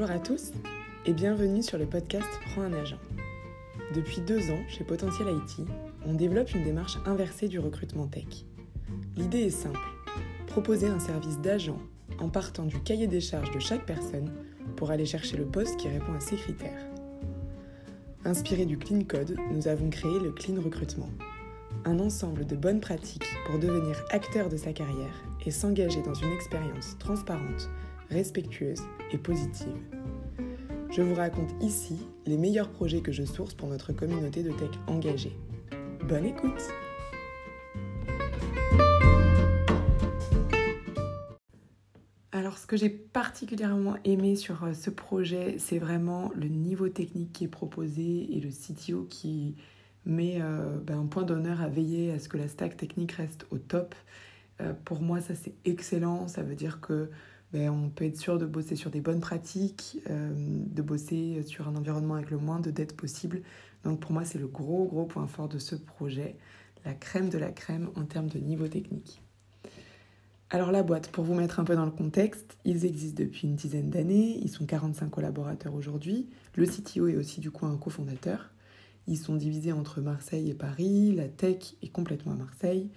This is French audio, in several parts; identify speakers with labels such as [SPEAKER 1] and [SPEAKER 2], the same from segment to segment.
[SPEAKER 1] Bonjour à tous et bienvenue sur le podcast Prends un agent. Depuis deux ans, chez Potentiel IT, on développe une démarche inversée du recrutement tech. L'idée est simple, proposer un service d'agent en partant du cahier des charges de chaque personne pour aller chercher le poste qui répond à ses critères. Inspiré du Clean Code, nous avons créé le Clean Recrutement, un ensemble de bonnes pratiques pour devenir acteur de sa carrière et s'engager dans une expérience transparente, respectueuse et positive. Je vous raconte ici les meilleurs projets que je source pour notre communauté de tech engagée. Bonne écoute Alors ce que j'ai particulièrement aimé sur euh, ce projet, c'est vraiment le niveau technique qui est proposé et le CTO qui met euh, ben, un point d'honneur à veiller à ce que la stack technique reste au top. Euh, pour moi, ça c'est excellent. Ça veut dire que ben, on peut être sûr de bosser sur des bonnes pratiques, euh, de bosser sur un environnement avec le moins de dettes possible. Donc pour moi, c'est le gros, gros point fort de ce projet, la crème de la crème en termes de niveau technique. Alors la boîte, pour vous mettre un peu dans le contexte, ils existent depuis une dizaine d'années, ils sont 45 collaborateurs aujourd'hui, le CTO est aussi du coup un cofondateur, ils sont divisés entre Marseille et Paris, la tech est complètement à Marseille,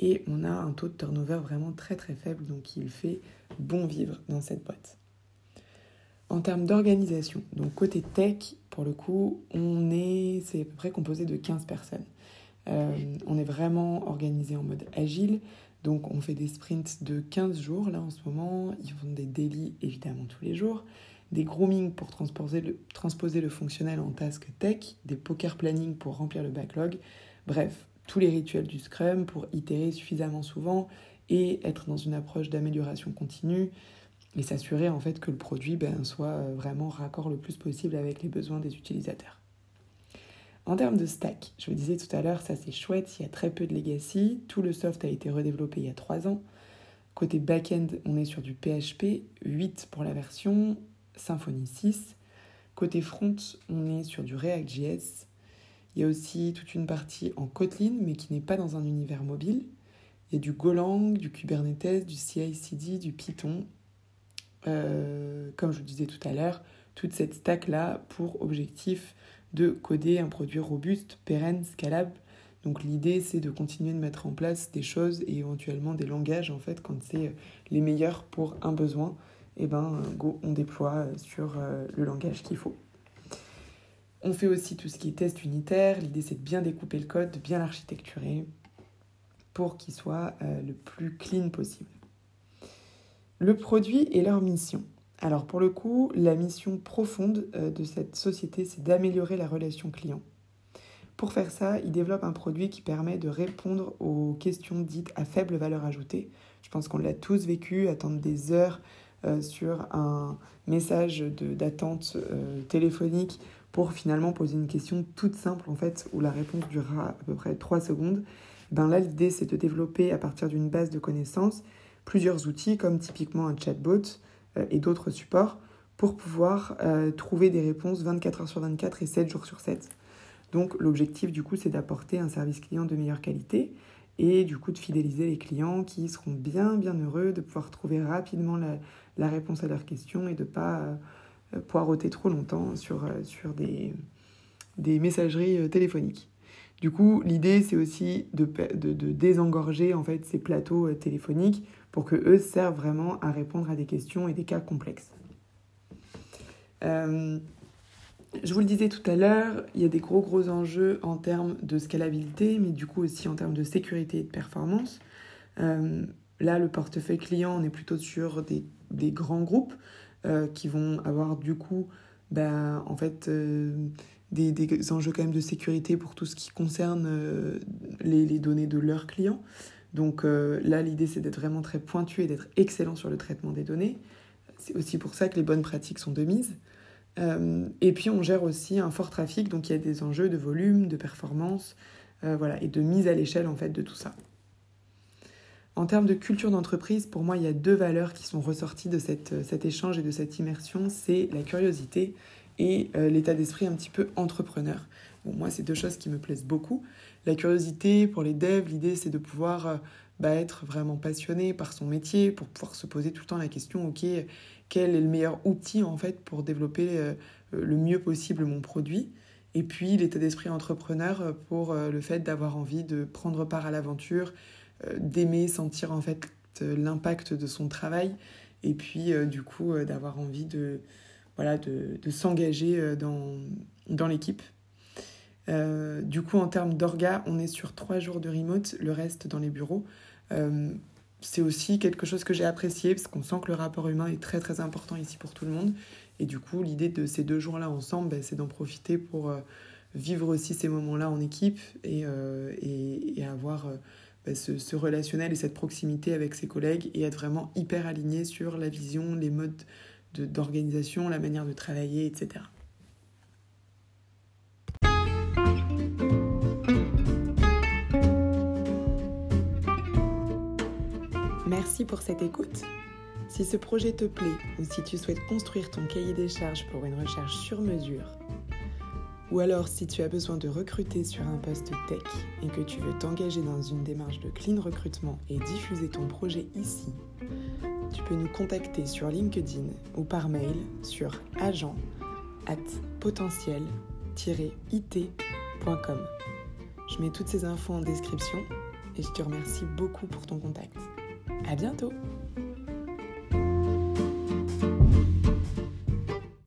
[SPEAKER 1] et on a un taux de turnover vraiment très très faible, donc il fait bon vivre dans cette boîte. En termes d'organisation, donc côté tech, pour le coup, on est, c'est à peu près composé de 15 personnes. Euh, on est vraiment organisé en mode agile, donc on fait des sprints de 15 jours là en ce moment, ils font des daily évidemment tous les jours, des grooming pour transposer le, transposer le fonctionnel en task tech, des poker planning pour remplir le backlog, bref, tous les rituels du Scrum pour itérer suffisamment souvent et être dans une approche d'amélioration continue et s'assurer en fait que le produit ben, soit euh, vraiment raccord le plus possible avec les besoins des utilisateurs. En termes de stack, je vous disais tout à l'heure, ça c'est chouette, il y a très peu de legacy, tout le soft a été redéveloppé il y a 3 ans. Côté back-end, on est sur du PHP 8 pour la version, Symfony 6. Côté front, on est sur du React.js, il y a aussi toute une partie en Kotlin, mais qui n'est pas dans un univers mobile. Il y a du Golang, du Kubernetes, du CI/CD, du Python. Euh, comme je vous disais tout à l'heure, toute cette stack-là pour objectif de coder un produit robuste, pérenne, scalable. Donc l'idée, c'est de continuer de mettre en place des choses et éventuellement des langages, en fait, quand c'est les meilleurs pour un besoin. Et eh ben, go, on déploie sur euh, le langage qu'il faut. On fait aussi tout ce qui est test unitaire. L'idée, c'est de bien découper le code, de bien l'architecturer pour qu'il soit euh, le plus clean possible. Le produit et leur mission. Alors pour le coup, la mission profonde euh, de cette société, c'est d'améliorer la relation client. Pour faire ça, ils développent un produit qui permet de répondre aux questions dites à faible valeur ajoutée. Je pense qu'on l'a tous vécu, attendre des heures euh, sur un message d'attente téléphonique pour finalement poser une question toute simple en fait où la réponse durera à peu près 3 secondes. Ben là l'idée c'est de développer à partir d'une base de connaissances plusieurs outils comme typiquement un chatbot euh, et d'autres supports pour pouvoir euh, trouver des réponses 24 heures sur 24 et 7 jours sur 7. Donc l'objectif du coup c'est d'apporter un service client de meilleure qualité et du coup de fidéliser les clients qui seront bien bien heureux de pouvoir trouver rapidement la, réponse à leurs questions et de pas euh, poireauter trop longtemps sur, euh, des, messageries euh, téléphoniques. Du coup, l'idée, c'est aussi de, désengorger en fait, ces plateaux euh, téléphoniques pour que eux servent vraiment à répondre à des questions et des cas complexes. je vous le disais tout à l'heure, il y a des gros enjeux en termes de scalabilité, mais du coup aussi en termes de sécurité et de performance. là, le portefeuille client, on est plutôt sur des grands groupes, euh, qui vont avoir du coup ben, en fait, euh, des, des, enjeux quand même de sécurité pour tout ce qui concerne euh, les, les, données de leurs clients. Donc là, l'idée, c'est d'être vraiment très pointu et d'être excellent sur le traitement des données. C'est aussi pour ça que les bonnes pratiques sont de mise. et puis, on gère aussi un fort trafic, donc il y a des enjeux de volume, de performance, voilà, et de mise à l'échelle en fait de tout ça. En termes de culture d'entreprise, pour moi, il y a deux valeurs qui sont ressorties de euh, cet échange et de cette immersion. C'est la curiosité et euh, l'état d'esprit un petit peu entrepreneur. Moi, c'est deux choses qui me plaisent beaucoup. la curiosité pour les devs, l'idée c'est de pouvoir bah, être vraiment passionné par son métier, pour pouvoir se poser tout le temps la question, ok, quel est le meilleur outil en fait pour développer le mieux possible mon produit et puis l'état d'esprit entrepreneur pour le fait d'avoir envie de prendre part à l'aventure, d'aimer sentir en fait l'impact de son travail et puis du coup d'avoir envie de, voilà, de, de s'engager dans, dans l'équipe. Euh, du coup, en termes d'orga, on est sur trois jours de remote, le reste dans les bureaux. Euh, c'est aussi quelque chose que j'ai apprécié parce qu'on sent que le rapport humain est très très important ici pour tout le monde. Et du coup, l'idée de ces deux jours-là ensemble, ben, c'est d'en profiter pour euh, vivre aussi ces moments-là en équipe et, et, avoir ben, ce, ce, relationnel et cette proximité avec ses collègues et être vraiment hyper aligné sur la vision, les modes d'organisation, la manière de travailler, etc. Merci pour cette écoute. Si ce projet te plaît ou si tu souhaites construire ton cahier des charges pour une recherche sur mesure, ou alors si tu as besoin de recruter sur un poste tech et que tu veux t'engager dans une démarche de clean recrutement et diffuser ton projet ici, tu peux nous contacter sur LinkedIn ou par mail sur agent at potentiel-it.com. Je mets toutes ces infos en description et je te remercie beaucoup pour ton contact. À bientôt